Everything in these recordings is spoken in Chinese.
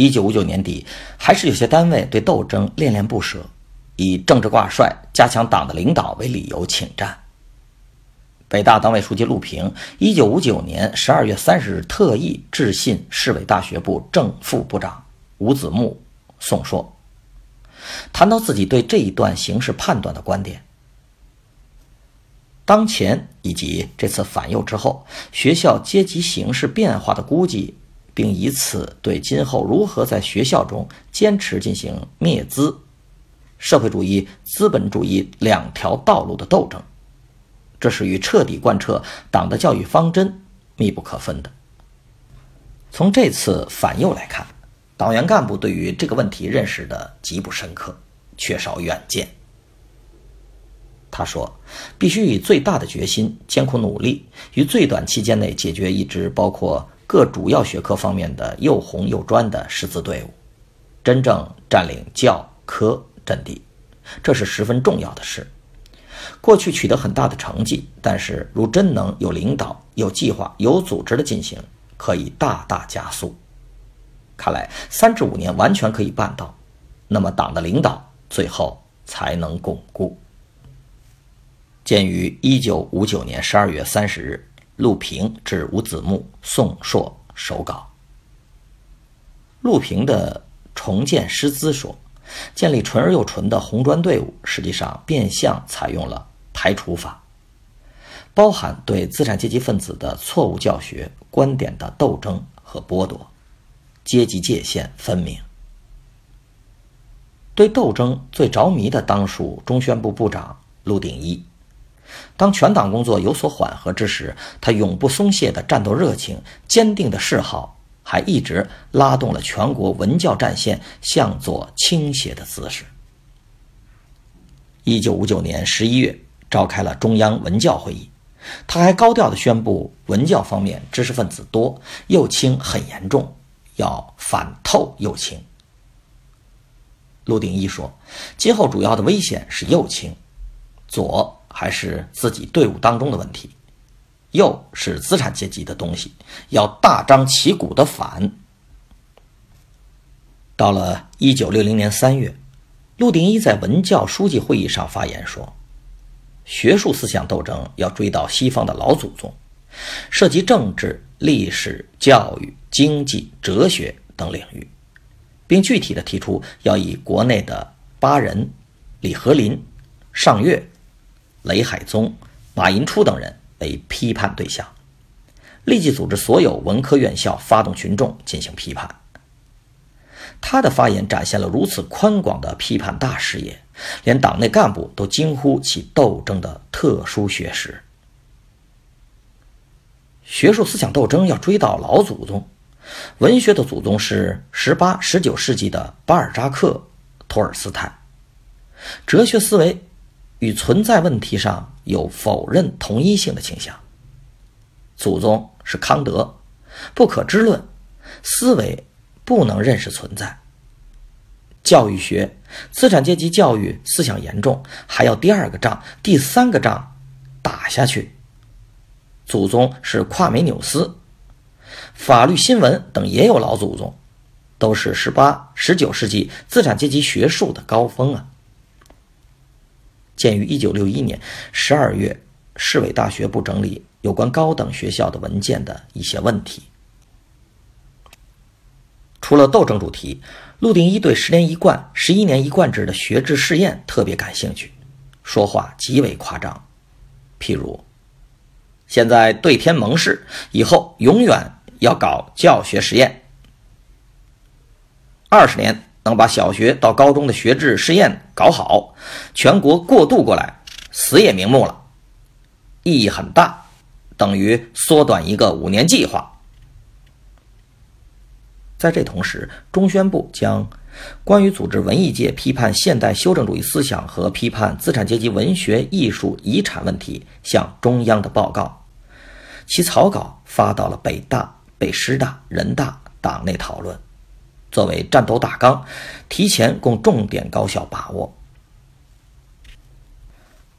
一九五九年底，还是有些单位对斗争恋恋不舍，以政治挂帅、加强党的领导为理由请战。北大党委书记陆平，一九五九年十二月三十日特意致信市委大学部正副部长吴子木，宋硕，谈到自己对这一段形势判断的观点。当前以及这次反右之后，学校阶级形势变化的估计，并以此对今后如何在学校中坚持进行灭资、社会主义、资本主义两条道路的斗争，这是与彻底贯彻党的教育方针密不可分的。从这次反右来看，党员干部对于这个问题认识的极不深刻，缺少远见。他说：“必须以最大的决心、艰苦努力，于最短期间内解决一支包括各主要学科方面的又红又专的师资队伍，真正占领教科阵地，这是十分重要的事。过去取得很大的成绩，但是如真能有领导、有计划、有组织的进行，可以大大加速。看来三至五年完全可以办到，那么党的领导最后才能巩固。”鉴于一九五九年十二月三十日，陆平致吴子木、宋硕手稿。陆平的重建师资说，建立纯而又纯的红专队伍，实际上变相采用了排除法，包含对资产阶级分子的错误教学、观点的斗争和剥夺，阶级界限分明。对斗争最着迷的当属中宣部部长陆鼎一。当全党工作有所缓和之时，他永不松懈的战斗热情、坚定的嗜好，还一直拉动了全国文教战线向左倾斜的姿势。一九五九年十一月，召开了中央文教会议，他还高调的宣布，文教方面知识分子多，右倾很严重，要反透右倾。陆定一说，今后主要的危险是右倾，左。还是自己队伍当中的问题，右是资产阶级的东西，要大张旗鼓的反。到了一九六零年三月，陆定一在文教书记会议上发言说：“学术思想斗争要追到西方的老祖宗，涉及政治、历史、教育、经济、哲学等领域，并具体的提出要以国内的巴人、李和林、尚岳。”雷海宗、马寅初等人为批判对象，立即组织所有文科院校发动群众进行批判。他的发言展现了如此宽广的批判大视野，连党内干部都惊呼其斗争的特殊学识。学术思想斗争要追到老祖宗，文学的祖宗是十八、十九世纪的巴尔扎克、托尔斯泰，哲学思维。与存在问题上有否认同一性的倾向。祖宗是康德，不可知论，思维不能认识存在。教育学，资产阶级教育思想严重，还要第二个仗、第三个仗打下去。祖宗是夸美纽斯，法律新闻等也有老祖宗，都是十八、十九世纪资产阶级学术的高峰啊。鉴于一九六一年十二月市委大学部整理有关高等学校的文件的一些问题，除了斗争主题，陆定一对十年一贯、十一年一贯制的学制试验特别感兴趣，说话极为夸张。譬如，现在对天盟誓，以后永远要搞教学实验，二十年能把小学到高中的学制试验搞好，全国过渡过来，死也瞑目了，意义很大，等于缩短一个五年计划。在这同时，中宣部将关于组织文艺界批判现代修正主义思想和批判资产阶级文学艺术遗产问题向中央的报告，其草稿发到了北大、北师大、人大党内讨论，作为战斗大纲，提前供重点高校把握。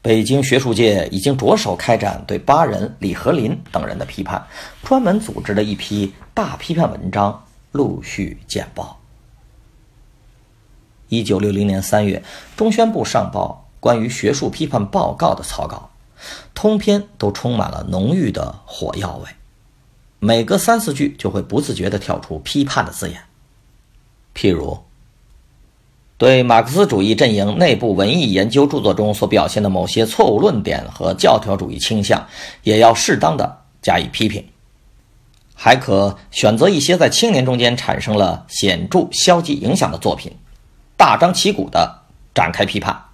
北京学术界已经着手开展对巴人、李和林等人的批判，专门组织了一批大批判文章。陆续简报。一九六零年三月，中宣部上报关于学术批判报告的草稿，通篇都充满了浓郁的火药味，每隔三四句就会不自觉地跳出批判的字眼，譬如对马克思主义阵营内部文艺研究著作中所表现的某些错误论点和教条主义倾向，也要适当的加以批评。还可选择一些在青年中间产生了显著消极影响的作品，大张旗鼓地展开批判。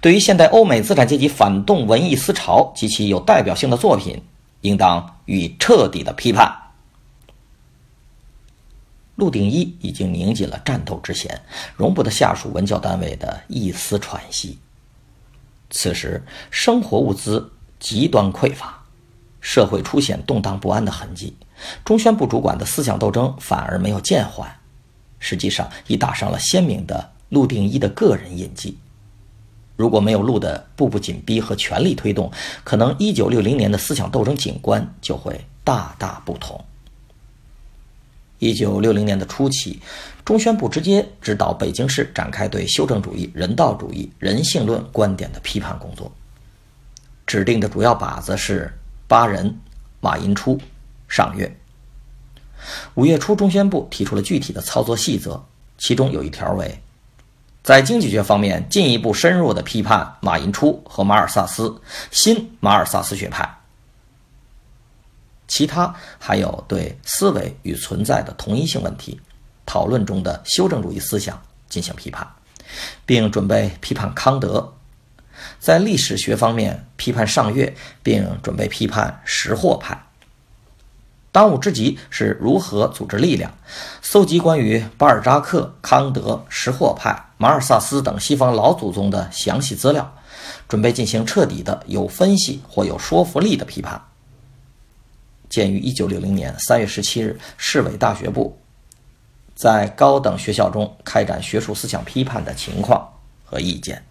对于现代欧美资产阶级反动文艺思潮及其有代表性的作品，应当予以彻底的批判。陆定一已经拧紧了战斗之弦，容不得下属文教单位的一丝喘息。此时，生活物资极端匮乏，社会出现动荡不安的痕迹。中宣部主管的思想斗争反而没有渐缓，实际上已打上了鲜明的陆定一的个人印记。如果没有陆的步步紧逼和全力推动，可能一九六零年的思想斗争景观就会大大不同。一九六零年的初期，中宣部直接指导北京市展开对修正主义、人道主义、人性论观点的批判工作，指定的主要靶子是巴人、马寅初。上月，五月初，中宣部提出了具体的操作细则，其中有一条为，在经济学方面进一步深入的批判马寅初和马尔萨斯新马尔萨斯学派。其他还有对思维与存在的同一性问题讨论中的修正主义思想进行批判，并准备批判康德，在历史学方面批判上月，并准备批判识货派。当务之急是如何组织力量，搜集关于巴尔扎克、康德、识货派、马尔萨斯等西方老祖宗的详细资料，准备进行彻底的、有分析或有说服力的批判。鉴于1960年3月17日市委大学部在高等学校中开展学术思想批判的情况和意见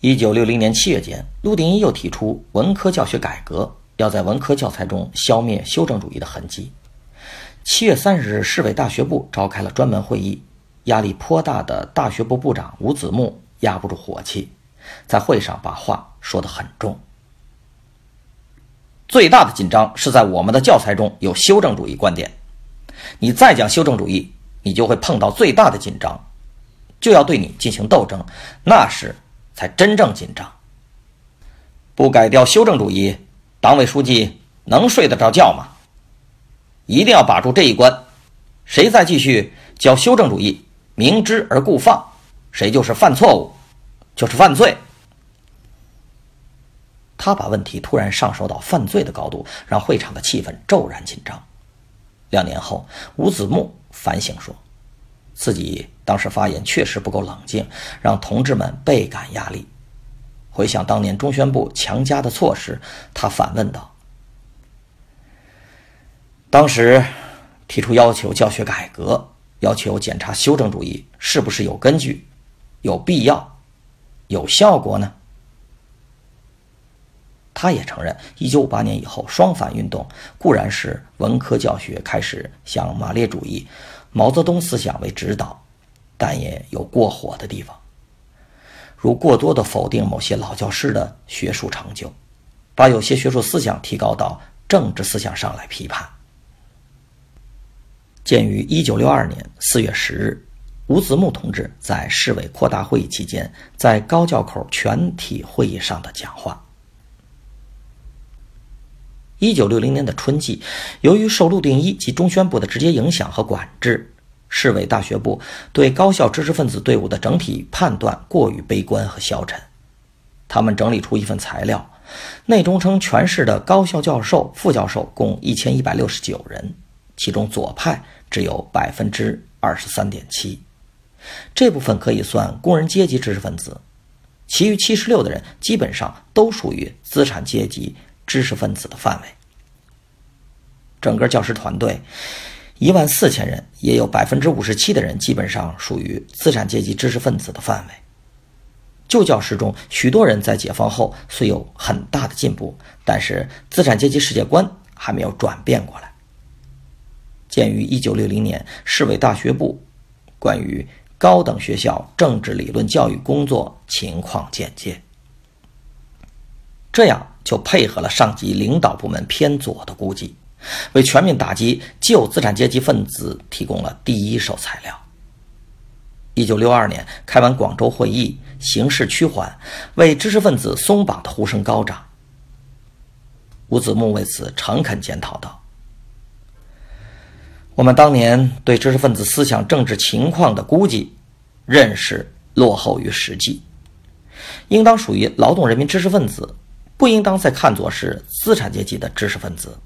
，1960年7月间，陆定一又提出文科教学改革。要在文科教材中消灭修正主义的痕迹。七月三十日，市委大学部召开了专门会议，压力颇大的大学部部长吴子木压不住火气，在会上把话说得很重。最大的紧张是在我们的教材中有修正主义观点，你再讲修正主义，你就会碰到最大的紧张，就要对你进行斗争，那时才真正紧张。不改掉修正主义。党委书记能睡得着觉吗？一定要把住这一关。谁再继续教修正主义，明知而故放，谁就是犯错误，就是犯罪。他把问题突然上升到犯罪的高度，让会场的气氛骤然紧张。两年后，吴子木反省说，自己当时发言确实不够冷静，让同志们倍感压力。回想当年中宣部强加的措施，他反问道：“当时提出要求教学改革，要求检查修正主义是不是有根据、有必要、有效果呢？”他也承认，一九五八年以后，双反运动固然是文科教学开始向马列主义、毛泽东思想为指导，但也有过火的地方。如过多的否定某些老教师的学术成就，把有些学术思想提高到政治思想上来批判。鉴于一九六二年四月十日吴子木同志在市委扩大会议期间在高教口全体会议上的讲话，一九六零年的春季，由于受陆定一及中宣部的直接影响和管制，市委大学部对高校知识分子队伍的整体判断过于悲观和消沉。他们整理出一份材料，内中称全市的高校教授、副教授共一千一百六十九人，其中左派只有百分之二十三点七，这部分可以算工人阶级知识分子，其余七十六的人基本上都属于资产阶级知识分子的范围。整个教师团队一万四千人，也有百分之五十七的人基本上属于资产阶级知识分子的范围。旧教师中，许多人在解放后虽有很大的进步，但是资产阶级世界观还没有转变过来。鉴于1960年市委大学部关于高等学校政治理论教育工作情况简介，这样就配合了上级领导部门偏左的估计，为全面打击旧资产阶级分子提供了第一手材料。1962年开完广州会议。形势趋缓，为知识分子松绑的呼声高涨。吴子木为此诚恳检讨道：“我们当年对知识分子思想政治情况的估计、认识落后于实际，应当属于劳动人民知识分子，不应当再看作是资产阶级的知识分子，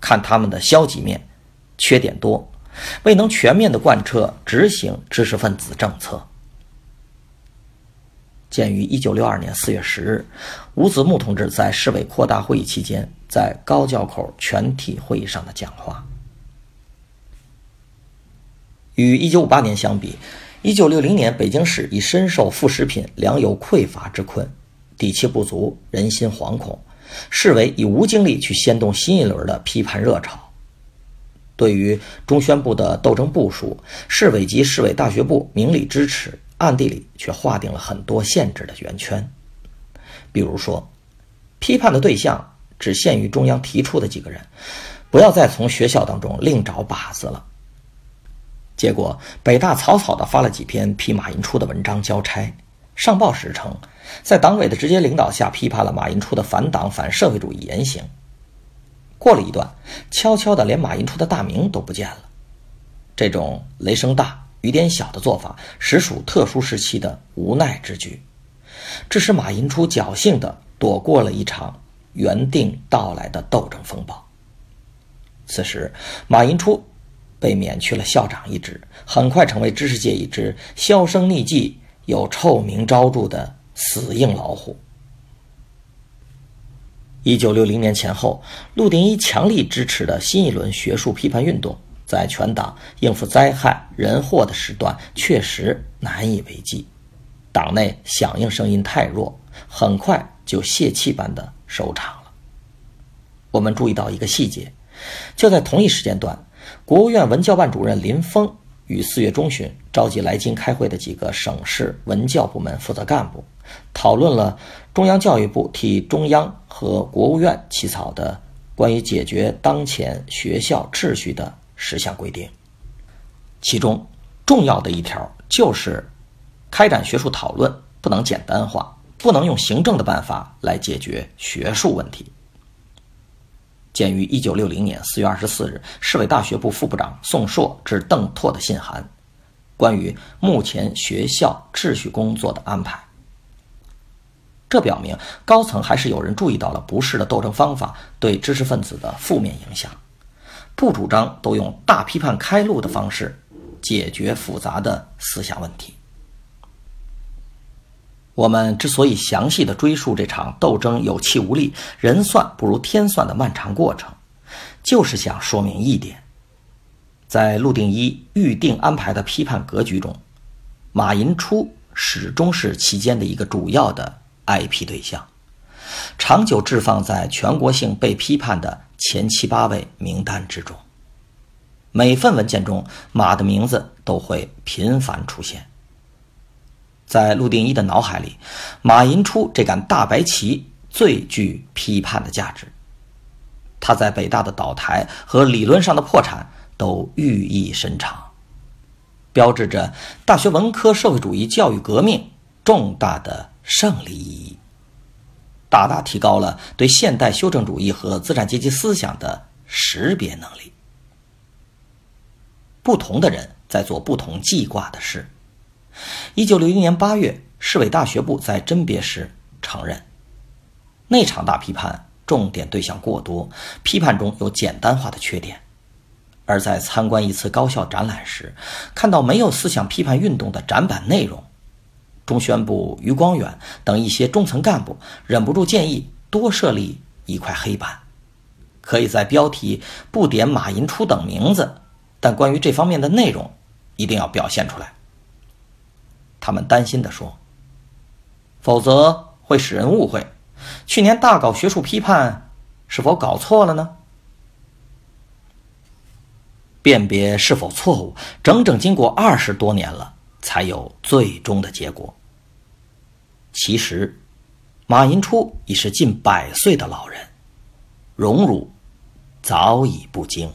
看他们的消极面、缺点多，未能全面的贯彻执行知识分子政策。”鉴于一九六二年四月十日，吴子木同志在市委扩大会议期间在高教口全体会议上的讲话，与一九五八年相比，一九六零年北京市已深受副食品、粮油匮乏之困，底气不足，人心惶恐，市委已无精力去掀动新一轮的批判热潮。对于中宣部的斗争部署，市委及市委大学部明里支持。暗地里却划定了很多限制的圆圈，比如说，批判的对象只限于中央提出的几个人，不要再从学校当中另找靶子了。结果，北大草草地发了几篇批马寅初的文章交差，上报时称，在党委的直接领导下批判了马寅初的反党反社会主义言行。过了一段，悄悄的连马寅初的大名都不见了。这种雷声大。雨点小的做法，实属特殊时期的无奈之举，致使马寅初侥幸地躲过了一场原定到来的斗争风暴。此时，马寅初被免去了校长一职，很快成为知识界一支销声匿迹、有臭名昭著的死硬老虎。一九六零年前后，陆定一强力支持的新一轮学术批判运动。在全党应付灾害人祸的时段，确实难以为继。党内响应声音太弱，很快就泄气般的收场了。我们注意到一个细节，就在同一时间段，国务院文教办主任林峰于四月中旬召集来京开会的几个省市文教部门负责干部，讨论了中央教育部替中央和国务院起草的关于解决当前学校秩序的。十项规定，其中重要的一条就是，开展学术讨论不能简单化，不能用行政的办法来解决学术问题。鉴于一九六零年四月二十四日市委大学部副部长宋硕致邓拓的信函，关于目前学校秩序工作的安排，这表明高层还是有人注意到了不适的斗争方法对知识分子的负面影响。不主张都用大批判开路的方式解决复杂的思想问题。我们之所以详细的追溯这场斗争有气无力、人算不如天算的漫长过程，就是想说明一点：在陆定一预定安排的批判格局中，马寅初始终是其间的一个主要的挨批对象，长久置放在全国性被批判的。前七八位名单之中，每份文件中马的名字都会频繁出现。在陆定一的脑海里，马寅初这杆大白旗最具批判的价值。他在北大的倒台和理论上的破产都寓意深长，标志着大学文科社会主义教育革命重大的胜利意义。大大提高了对现代修正主义和资产阶级思想的识别能力。不同的人在做不同记挂的事。一九六一年八月，市委大学部在甄别时承认，那场大批判重点对象过多，批判中有简单化的缺点。而在参观一次高校展览时，看到没有思想批判运动的展板内容，中宣部余光远等一些中层干部忍不住建议多设立一块黑板，可以在标题不点马寅初等名字，但关于这方面的内容一定要表现出来。他们担心地说：“否则会使人误会，去年大搞学术批判，是否搞错了呢？”辨别是否错误，整整经过二十多年了，才有最终的结果。其实，马寅初已是近百岁的老人，荣辱早已不惊。